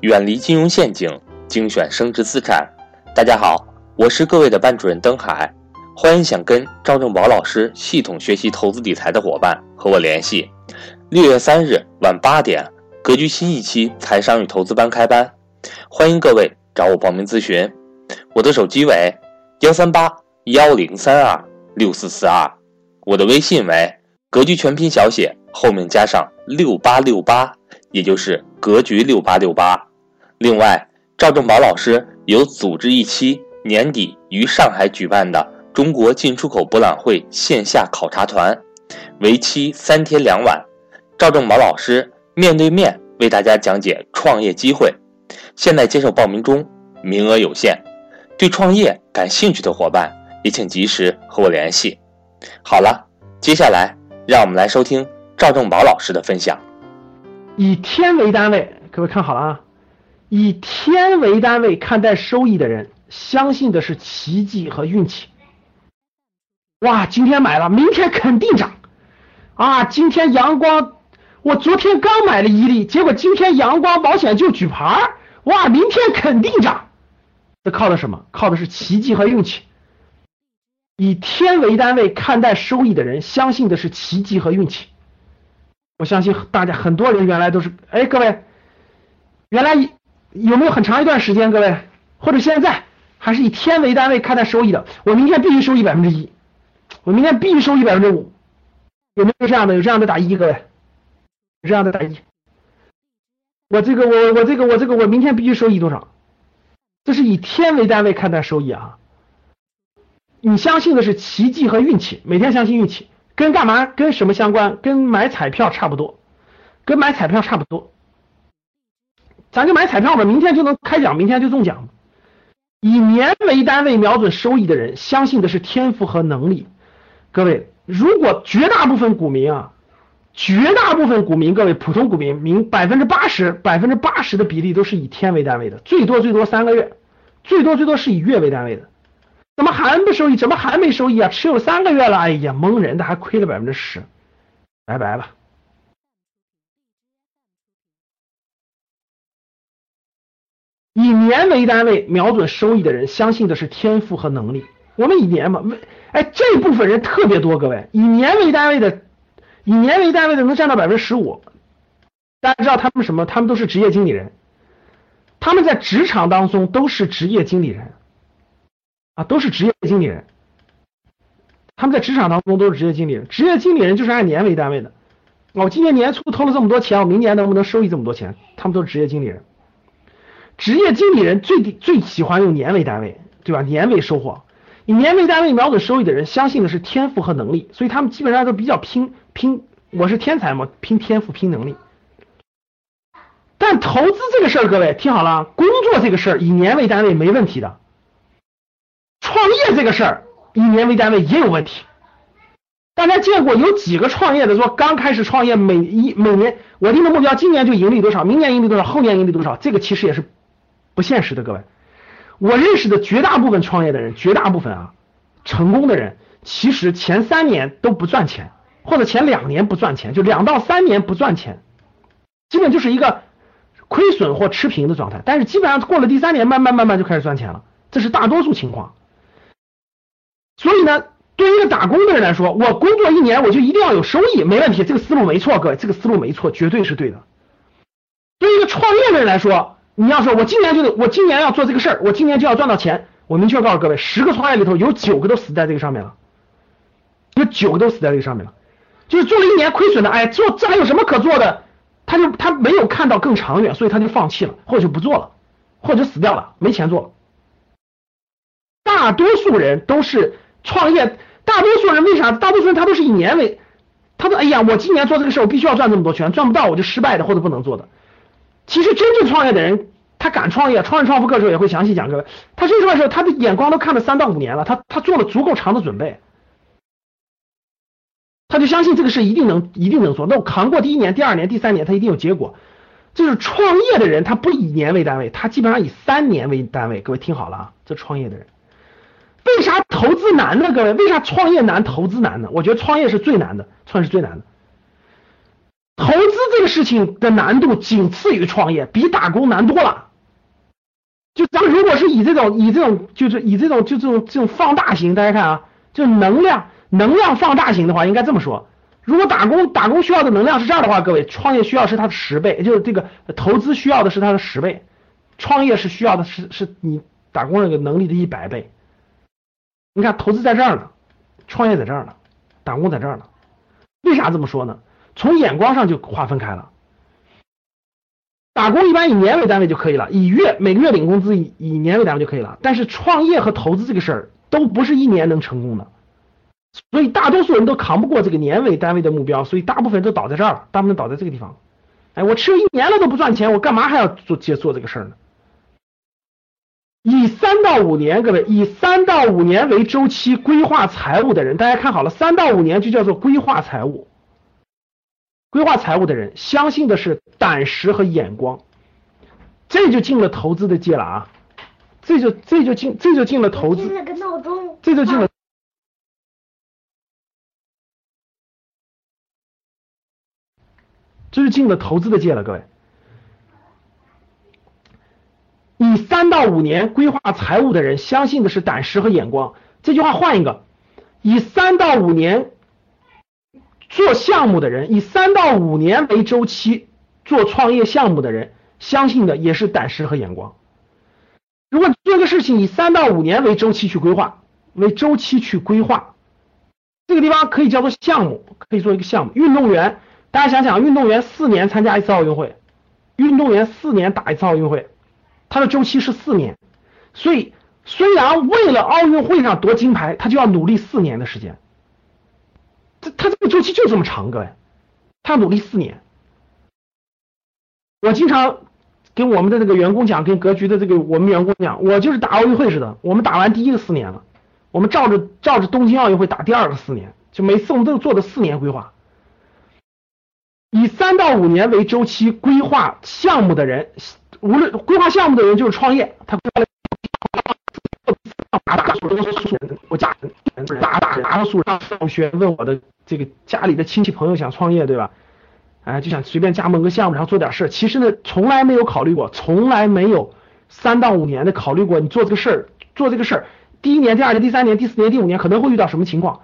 远离金融陷阱，精选升值资产。大家好，我是各位的班主任登海，欢迎想跟赵正宝老师系统学习投资理财的伙伴和我联系。六月三日晚八点，格局新一期财商与投资班开班，欢迎各位找我报名咨询。我的手机为幺三八幺零三二六四四二，我的微信为格局全拼小写后面加上六八六八，也就是格局六八六八。另外，赵正宝老师有组织一期年底于上海举办的中国进出口博览会线下考察团，为期三天两晚。赵正宝老师面对面为大家讲解创业机会，现在接受报名中，名额有限。对创业感兴趣的伙伴也请及时和我联系。好了，接下来让我们来收听赵正宝老师的分享。以天为单位，各位看好了啊！以天为单位看待收益的人，相信的是奇迹和运气。哇，今天买了，明天肯定涨啊！今天阳光，我昨天刚买了一粒，结果今天阳光保险就举牌儿哇，明天肯定涨。这靠的什么？靠的是奇迹和运气。以天为单位看待收益的人，相信的是奇迹和运气。我相信大家很多人原来都是，哎，各位，原来。有没有很长一段时间，各位或者现在还是以天为单位看待收益的？我明天必须收益百分之一，我明天必须收益百分之五，有没有这样的？有这样的打一，各位，有这样的打一。我这个我我这个我这个我明天必须收益多少？这是以天为单位看待收益啊！你相信的是奇迹和运气，每天相信运气，跟干嘛？跟什么相关？跟买彩票差不多，跟买彩票差不多。咱就买彩票吧，明天就能开奖，明天就中奖。以年为单位瞄准收益的人，相信的是天赋和能力。各位，如果绝大部分股民啊，绝大部分股民，各位普通股民，明百分之八十，百分之八十的比例都是以天为单位的，最多最多三个月，最多最多是以月为单位的。怎么还不收益？怎么还没收益啊？持有三个月了，哎呀，蒙人的，还亏了百分之十，拜拜了。以年为单位瞄准收益的人，相信的是天赋和能力。我们以年嘛，哎，这部分人特别多。各位，以年为单位的，以年为单位的能占到百分之十五。大家知道他们什么？他们都是职业经理人，他们在职场当中都是职业经理人啊，都是职业经理人。他们在职场当中都是职业经理人，职业经理人就是按年为单位的。我今年年初投了这么多钱，我明年能不能收益这么多钱？他们都是职业经理人。职业经理人最最喜欢用年为单位，对吧？年为收获，以年为单位瞄准收益的人，相信的是天赋和能力，所以他们基本上都比较拼拼。我是天才嘛，拼天赋，拼能力。但投资这个事儿，各位听好了，工作这个事儿以年为单位没问题的，创业这个事儿以年为单位也有问题。大家见过有几个创业的说刚开始创业，每一每年我定的目标，今年就盈利多少，明年盈利多少，后年盈利多少，这个其实也是。不现实的，各位，我认识的绝大部分创业的人，绝大部分啊，成功的人，其实前三年都不赚钱，或者前两年不赚钱，就两到三年不赚钱，基本就是一个亏损或持平的状态。但是基本上过了第三年，慢慢慢慢就开始赚钱了，这是大多数情况。所以呢，对于一个打工的人来说，我工作一年我就一定要有收益，没问题，这个思路没错，各位，这个思路没错，绝对是对的。对于一个创业的人来说，你要说，我今年就得，我今年要做这个事儿，我今年就要赚到钱。我明确告诉各位，十个创业里头有九个都死在这个上面了，有九个都死在这个上面了。就是做了一年亏损的，哎，做这还有什么可做的？他就他没有看到更长远，所以他就放弃了，或者就不做了，或者死掉了，没钱做了。大多数人都是创业，大多数人为啥？大多数人他都是以年为，他说，哎呀，我今年做这个事儿，我必须要赚这么多钱，赚不到我就失败的或者不能做的。其实真正创业的人，他敢创业，创业创富课的时候也会详细讲各位，他真正创业时候，他的眼光都看了三到五年了，他他做了足够长的准备，他就相信这个事一定能一定能做。那我扛过第一年、第二年、第三年，他一定有结果。就是创业的人，他不以年为单位，他基本上以三年为单位。各位听好了啊，这创业的人，为啥投资难呢？各位，为啥创业难，投资难呢？我觉得创业是最难的，创业是最难的。投资这个事情的难度仅次于创业，比打工难多了。就咱们如果是以这种以这种就是以这种就这种这种放大型，大家看啊，就能量能量放大型的话，应该这么说。如果打工打工需要的能量是这样的话，各位创业需要是它的十倍，就是这个投资需要的是它的十倍，创业是需要的是是你打工那个能力的一百倍。你看投资在这儿呢，创业在这儿呢，打工在这儿呢。为啥这么说呢？从眼光上就划分开了。打工一般以年为单位就可以了，以月每个月领工资以以年为单位就可以了。但是创业和投资这个事儿都不是一年能成功的。所以大多数人都扛不过这个年为单位的目标，所以大部分都倒在这儿了，大部分倒在这个地方。哎，我吃了一年了都不赚钱，我干嘛还要做接做这个事儿呢？以三到五年，各位以三到五年为周期规划财务的人，大家看好了，三到五年就叫做规划财务。规划财务的人，相信的是胆识和眼光，这就进了投资的界了啊！这就这就进这就进了投资，了个闹钟这就进了。这是进了投资的界了，各位。以三到五年规划财务的人，相信的是胆识和眼光。这句话换一个，以三到五年做项目的人，以三到五年为周期做创业项目的人，相信的也是胆识和眼光。如果做个事情以三到五年为周期去规划，为周期去规划，这个地方可以叫做项目，可以做一个项目。运动员。大家想想，运动员四年参加一次奥运会，运动员四年打一次奥运会，他的周期是四年，所以虽然为了奥运会上夺金牌，他就要努力四年的时间，他他这个周期就这么长，各位，他努力四年。我经常跟我们的那个员工讲，跟格局的这个我们员工讲，我就是打奥运会似的，我们打完第一个四年了，我们照着照着东京奥运会打第二个四年，就每次我们都做的四年规划。以三到五年为周期规划项目的人，无论规划项目的人就是创业，他规划了，我家大大大数上上学问我的这个家里的亲戚朋友想创业对吧？哎，就想随便加盟个项目，然后做点事儿其实呢，从来没有考虑过，从来没有三到五年的考虑过，你做这个事儿，做这个事儿，第一年、第二年、第三年、第四年、第五年可能会遇到什么情况？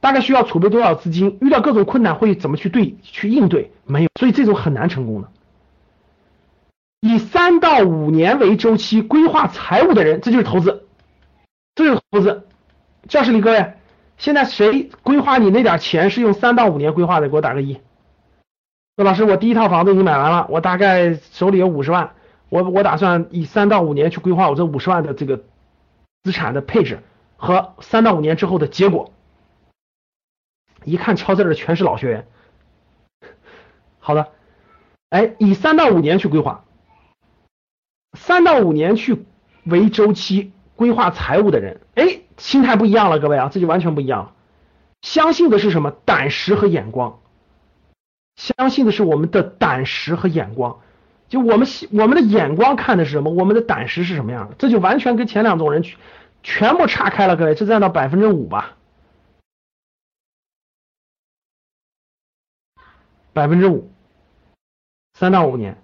大概需要储备多少资金？遇到各种困难会怎么去对去应对？没有，所以这种很难成功的。以三到五年为周期规划财务的人，这就是投资，这就是投资。教室里各位，现在谁规划你那点钱是用三到五年规划的？给我打个一。那老师，我第一套房子已经买完了，我大概手里有五十万，我我打算以三到五年去规划我这五十万的这个资产的配置和三到五年之后的结果。一看敲字的全是老学员。好的，哎，以三到五年去规划，三到五年去为周期规划财务的人，哎，心态不一样了，各位啊，这就完全不一样了。相信的是什么？胆识和眼光。相信的是我们的胆识和眼光。就我们我们的眼光看的是什么？我们的胆识是什么样的？这就完全跟前两种人全全部岔开了，各位，这占到百分之五吧。百分之五，三到五年，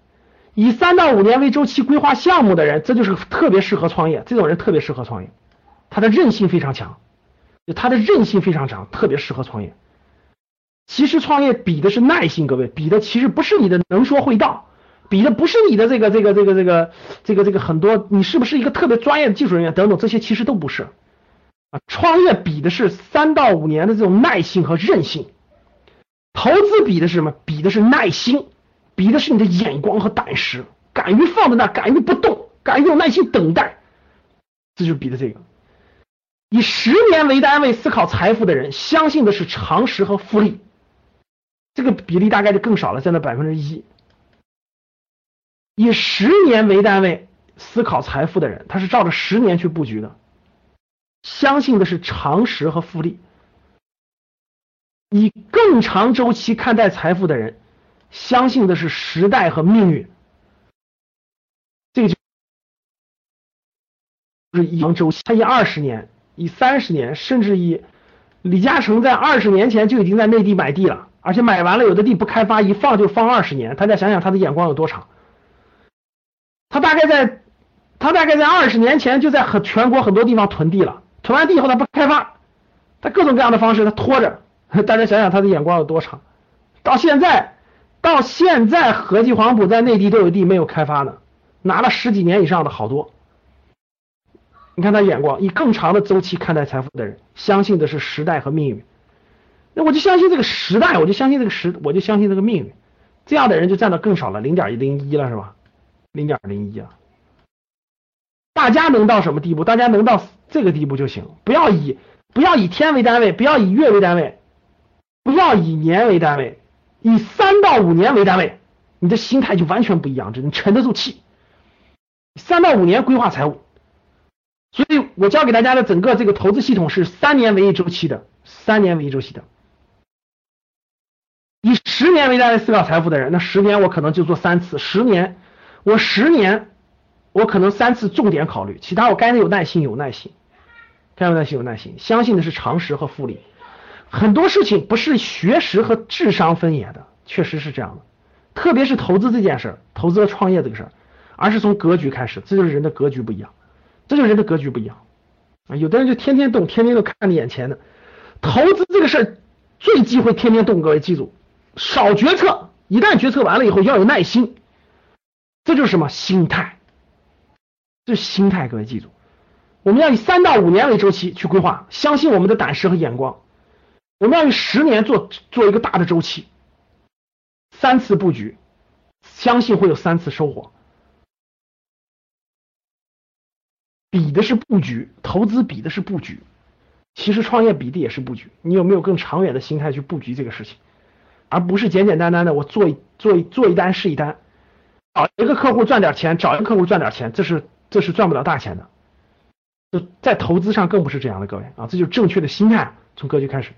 以三到五年为周期规划项目的人，这就是特别适合创业。这种人特别适合创业，他的韧性非常强，就他的韧性非常强，特别适合创业。其实创业比的是耐心，各位，比的其实不是你的能说会道，比的不是你的这个这个这个这个这个这个很多，你是不是一个特别专业的技术人员等等，这些其实都不是啊。创业比的是三到五年的这种耐性和韧性。投资比的是什么？比的是耐心，比的是你的眼光和胆识，敢于放在那，敢于不动，敢于有耐心等待，这就是比的这个。以十年为单位思考财富的人，相信的是常识和复利，这个比例大概就更少了，占到百分之一。以十年为单位思考财富的人，他是照着十年去布局的，相信的是常识和复利。以更长周期看待财富的人，相信的是时代和命运。这个就是以长周期，他以二十年、以三十年，甚至以李嘉诚在二十年前就已经在内地买地了，而且买完了有的地不开发，一放就放二十年，大家想想他的眼光有多长。他大概在，他大概在二十年前就在很全国很多地方囤地了，囤完地以后他不开发，他各种各样的方式他拖着，大家想想他的眼光有多长。到现在，到现在合计黄埔在内地都有地没有开发呢，拿了十几年以上的好多。你看他眼光，以更长的周期看待财富的人，相信的是时代和命运。那我就相信这个时代，我就相信这个时，我就相信这个命运。这样的人就占的更少了，零点零一了，是吧？零点零一啊。大家能到什么地步？大家能到这个地步就行，不要以不要以天为单位，不要以月为单位，不要以年为单位，以三到五年为单位，你的心态就完全不一样，你沉得住气。三到五年规划财务，所以我教给大家的整个这个投资系统是三年为一周期的，三年为一周期的。以十年为单位思考财富的人，那十年我可能就做三次。十年，我十年，我可能三次重点考虑，其他我该有耐心有耐心，该有耐心有耐心。相信的是常识和复利，很多事情不是学识和智商分野的，确实是这样的。特别是投资这件事儿，投资和创业这个事儿，而是从格局开始，这就是人的格局不一样，这就是人的格局不一样啊。有的人就天天动，天天都看着眼前的，投资这个事儿最忌讳天天动，各位记住。少决策，一旦决策完了以后要有耐心，这就是什么心态？这是心态，各位记住，我们要以三到五年为周期去规划，相信我们的胆识和眼光。我们要以十年做做一个大的周期，三次布局，相信会有三次收获。比的是布局，投资比的是布局，其实创业比的也是布局。你有没有更长远的心态去布局这个事情？而不是简简单单的我做一做一做一单是一单，找一个客户赚点钱，找一个客户赚点钱，这是这是赚不了大钱的。就在投资上更不是这样的，各位啊，这就是正确的心态，从格局开始。